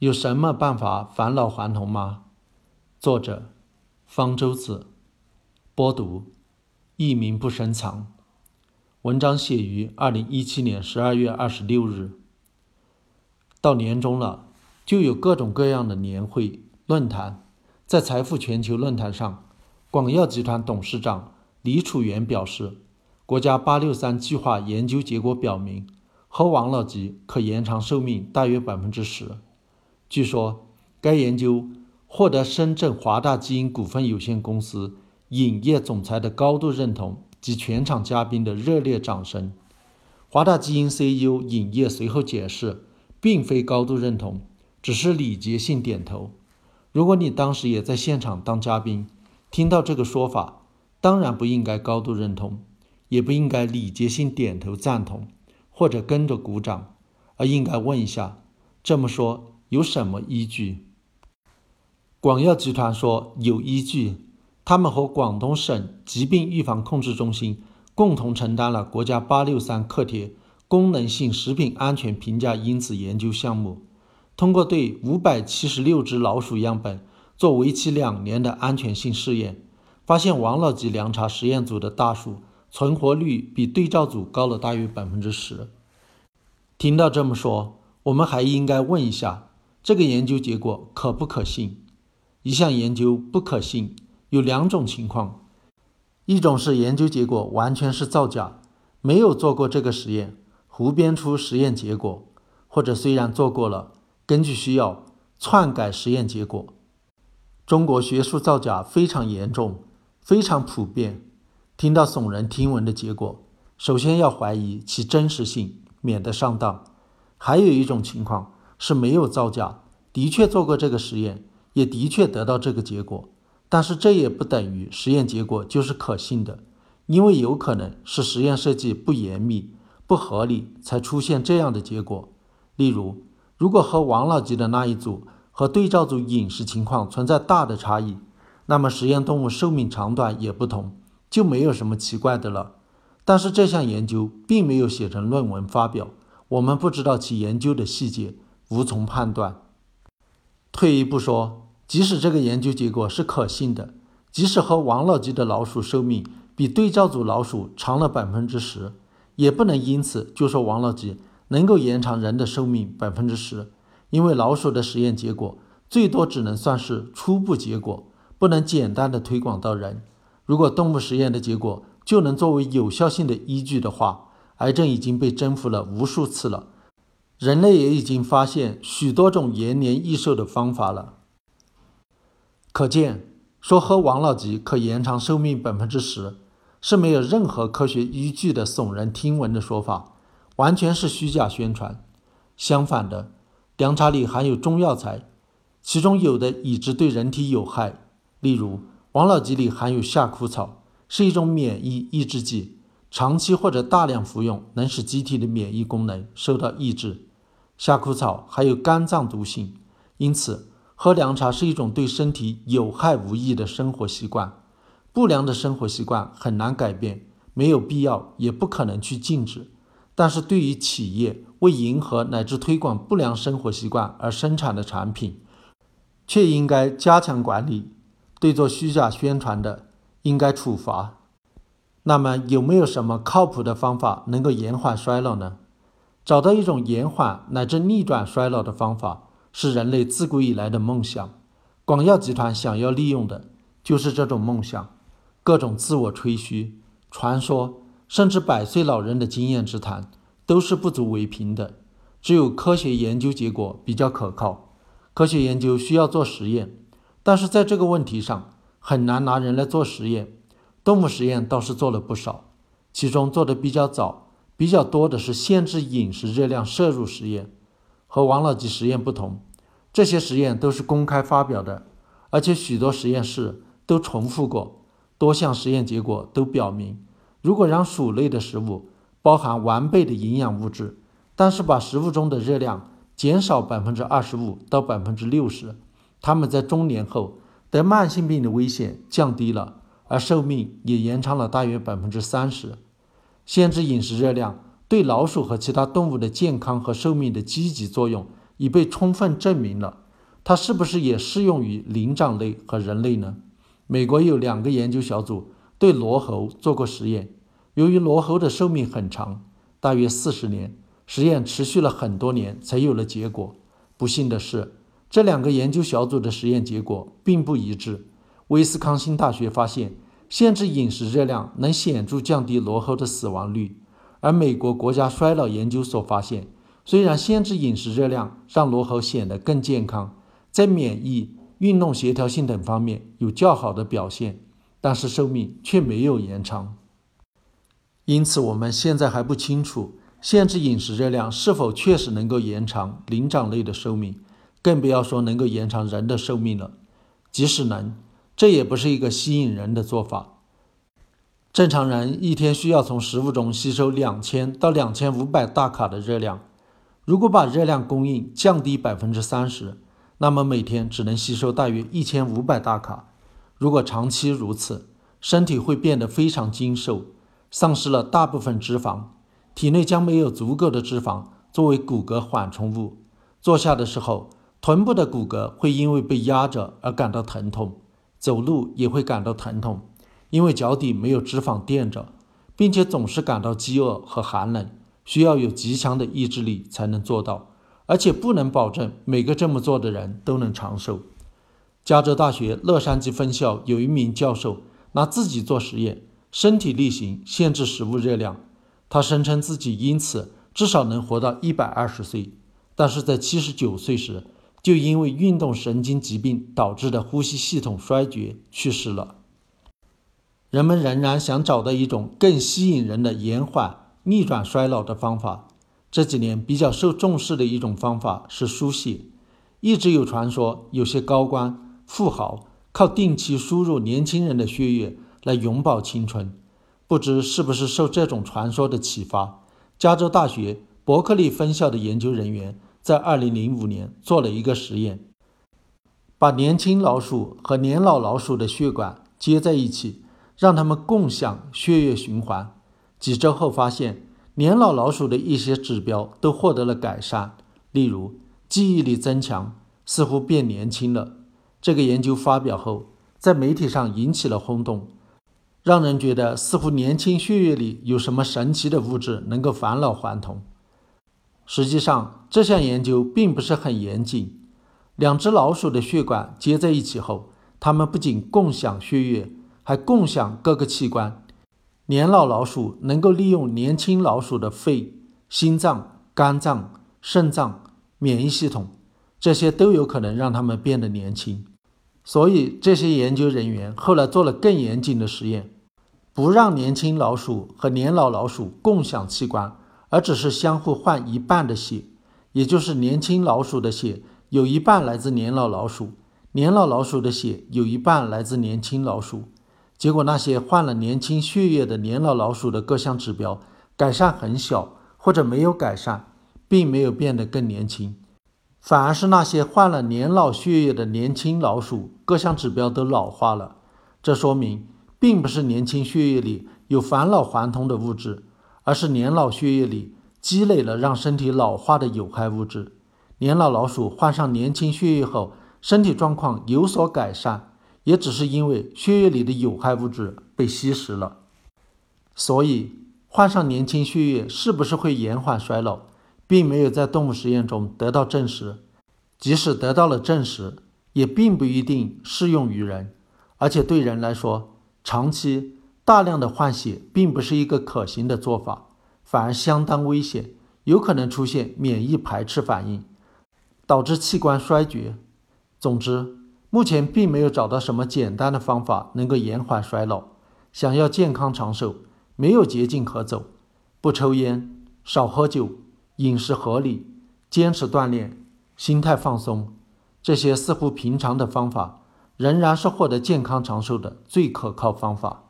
有什么办法返老还童吗？作者：方舟子，播读：一名不深藏。文章写于二零一七年十二月二十六日。到年终了，就有各种各样的年会论坛。在财富全球论坛上，广药集团董事长李楚元表示，国家“八六三”计划研究结果表明，喝王老吉可延长寿命大约百分之十。据说，该研究获得深圳华大基因股份有限公司影业总裁的高度认同及全场嘉宾的热烈掌声。华大基因 CEO 影业随后解释，并非高度认同，只是礼节性点头。如果你当时也在现场当嘉宾，听到这个说法，当然不应该高度认同，也不应该礼节性点头赞同，或者跟着鼓掌，而应该问一下：这么说。有什么依据？广药集团说有依据，他们和广东省疾病预防控制中心共同承担了国家“八六三”课题功能性食品安全评价因子研究项目，通过对五百七十六只老鼠样本做为期两年的安全性试验，发现王老吉凉茶实验组的大鼠存活率比对照组高了大约百分之十。听到这么说，我们还应该问一下。这个研究结果可不可信？一项研究不可信有两种情况：一种是研究结果完全是造假，没有做过这个实验，胡编出实验结果；或者虽然做过了，根据需要篡改实验结果。中国学术造假非常严重，非常普遍。听到耸人听闻的结果，首先要怀疑其真实性，免得上当。还有一种情况。是没有造假，的确做过这个实验，也的确得到这个结果，但是这也不等于实验结果就是可信的，因为有可能是实验设计不严密、不合理才出现这样的结果。例如，如果和王老吉的那一组和对照组饮食情况存在大的差异，那么实验动物寿命长短也不同，就没有什么奇怪的了。但是这项研究并没有写成论文发表，我们不知道其研究的细节。无从判断。退一步说，即使这个研究结果是可信的，即使和王老吉的老鼠寿命比对照组老鼠长了百分之十，也不能因此就说王老吉能够延长人的寿命百分之十，因为老鼠的实验结果最多只能算是初步结果，不能简单的推广到人。如果动物实验的结果就能作为有效性的依据的话，癌症已经被征服了无数次了。人类也已经发现许多种延年益寿的方法了。可见，说喝王老吉可延长寿命百分之十，是没有任何科学依据的耸人听闻的说法，完全是虚假宣传。相反的，凉茶里含有中药材，其中有的已知对人体有害。例如，王老吉里含有夏枯草，是一种免疫抑制剂，长期或者大量服用能使机体的免疫功能受到抑制。夏枯草还有肝脏毒性，因此喝凉茶是一种对身体有害无益的生活习惯。不良的生活习惯很难改变，没有必要也不可能去禁止。但是对于企业为迎合乃至推广不良生活习惯而生产的产品，却应该加强管理。对做虚假宣传的，应该处罚。那么有没有什么靠谱的方法能够延缓衰老呢？找到一种延缓乃至逆转衰老的方法，是人类自古以来的梦想。广药集团想要利用的就是这种梦想。各种自我吹嘘、传说，甚至百岁老人的经验之谈，都是不足为凭的。只有科学研究结果比较可靠。科学研究需要做实验，但是在这个问题上很难拿人来做实验。动物实验倒是做了不少，其中做的比较早。比较多的是限制饮食热量摄入实验，和王老吉实验不同，这些实验都是公开发表的，而且许多实验室都重复过。多项实验结果都表明，如果让鼠类的食物包含完备的营养物质，但是把食物中的热量减少百分之二十五到百分之六十，它们在中年后得慢性病的危险降低了，而寿命也延长了大约百分之三十。限制饮食热量对老鼠和其他动物的健康和寿命的积极作用已被充分证明了。它是不是也适用于灵长类和人类呢？美国有两个研究小组对罗猴做过实验，由于罗猴的寿命很长，大约四十年，实验持续了很多年才有了结果。不幸的是，这两个研究小组的实验结果并不一致。威斯康星大学发现，限制饮食热量能显著降低罗猴的死亡率，而美国国家衰老研究所发现，虽然限制饮食热量让罗猴显得更健康。在免疫、运动协调性等方面有较好的表现，但是寿命却没有延长。因此，我们现在还不清楚限制饮食热量是否确实能够延长灵长类的寿命，更不要说能够延长人的寿命了。即使能，这也不是一个吸引人的做法。正常人一天需要从食物中吸收两千到两千五百大卡的热量，如果把热量供应降低百分之三十。那么每天只能吸收大约一千五百大卡。如果长期如此，身体会变得非常精瘦，丧失了大部分脂肪，体内将没有足够的脂肪作为骨骼缓冲物。坐下的时候，臀部的骨骼会因为被压着而感到疼痛，走路也会感到疼痛，因为脚底没有脂肪垫着，并且总是感到饥饿和寒冷，需要有极强的意志力才能做到。而且不能保证每个这么做的人都能长寿。加州大学洛杉矶分校有一名教授拿自己做实验，身体力行限制食物热量，他声称自己因此至少能活到一百二十岁。但是在七十九岁时，就因为运动神经疾病导致的呼吸系统衰竭去世了。人们仍然想找到一种更吸引人的延缓、逆转衰老的方法。这几年比较受重视的一种方法是输血，一直有传说，有些高官富豪靠定期输入年轻人的血液来永葆青春。不知是不是受这种传说的启发，加州大学伯克利分校的研究人员在2005年做了一个实验，把年轻老鼠和年老老鼠的血管接在一起，让它们共享血液循环。几周后发现。年老老鼠的一些指标都获得了改善，例如记忆力增强，似乎变年轻了。这个研究发表后，在媒体上引起了轰动，让人觉得似乎年轻血液里有什么神奇的物质能够返老还童。实际上，这项研究并不是很严谨。两只老鼠的血管接在一起后，它们不仅共享血液，还共享各个器官。年老老鼠能够利用年轻老鼠的肺、心脏、肝脏、肾脏、免疫系统，这些都有可能让它们变得年轻。所以，这些研究人员后来做了更严谨的实验，不让年轻老鼠和年老老鼠共享器官，而只是相互换一半的血，也就是年轻老鼠的血有一半来自年老老鼠，年老老鼠的血有一半来自年轻老鼠。结果，那些换了年轻血液的年老老鼠的各项指标改善很小，或者没有改善，并没有变得更年轻。反而是那些换了年老血液的年轻老鼠，各项指标都老化了。这说明，并不是年轻血液里有返老还童的物质，而是年老血液里积累了让身体老化的有害物质。年老老鼠换上年轻血液后，身体状况有所改善。也只是因为血液里的有害物质被吸食了，所以换上年轻血液是不是会延缓衰老，并没有在动物实验中得到证实。即使得到了证实，也并不一定适用于人。而且对人来说，长期大量的换血并不是一个可行的做法，反而相当危险，有可能出现免疫排斥反应，导致器官衰竭。总之。目前并没有找到什么简单的方法能够延缓衰老。想要健康长寿，没有捷径可走。不抽烟，少喝酒，饮食合理，坚持锻炼，心态放松，这些似乎平常的方法，仍然是获得健康长寿的最可靠方法。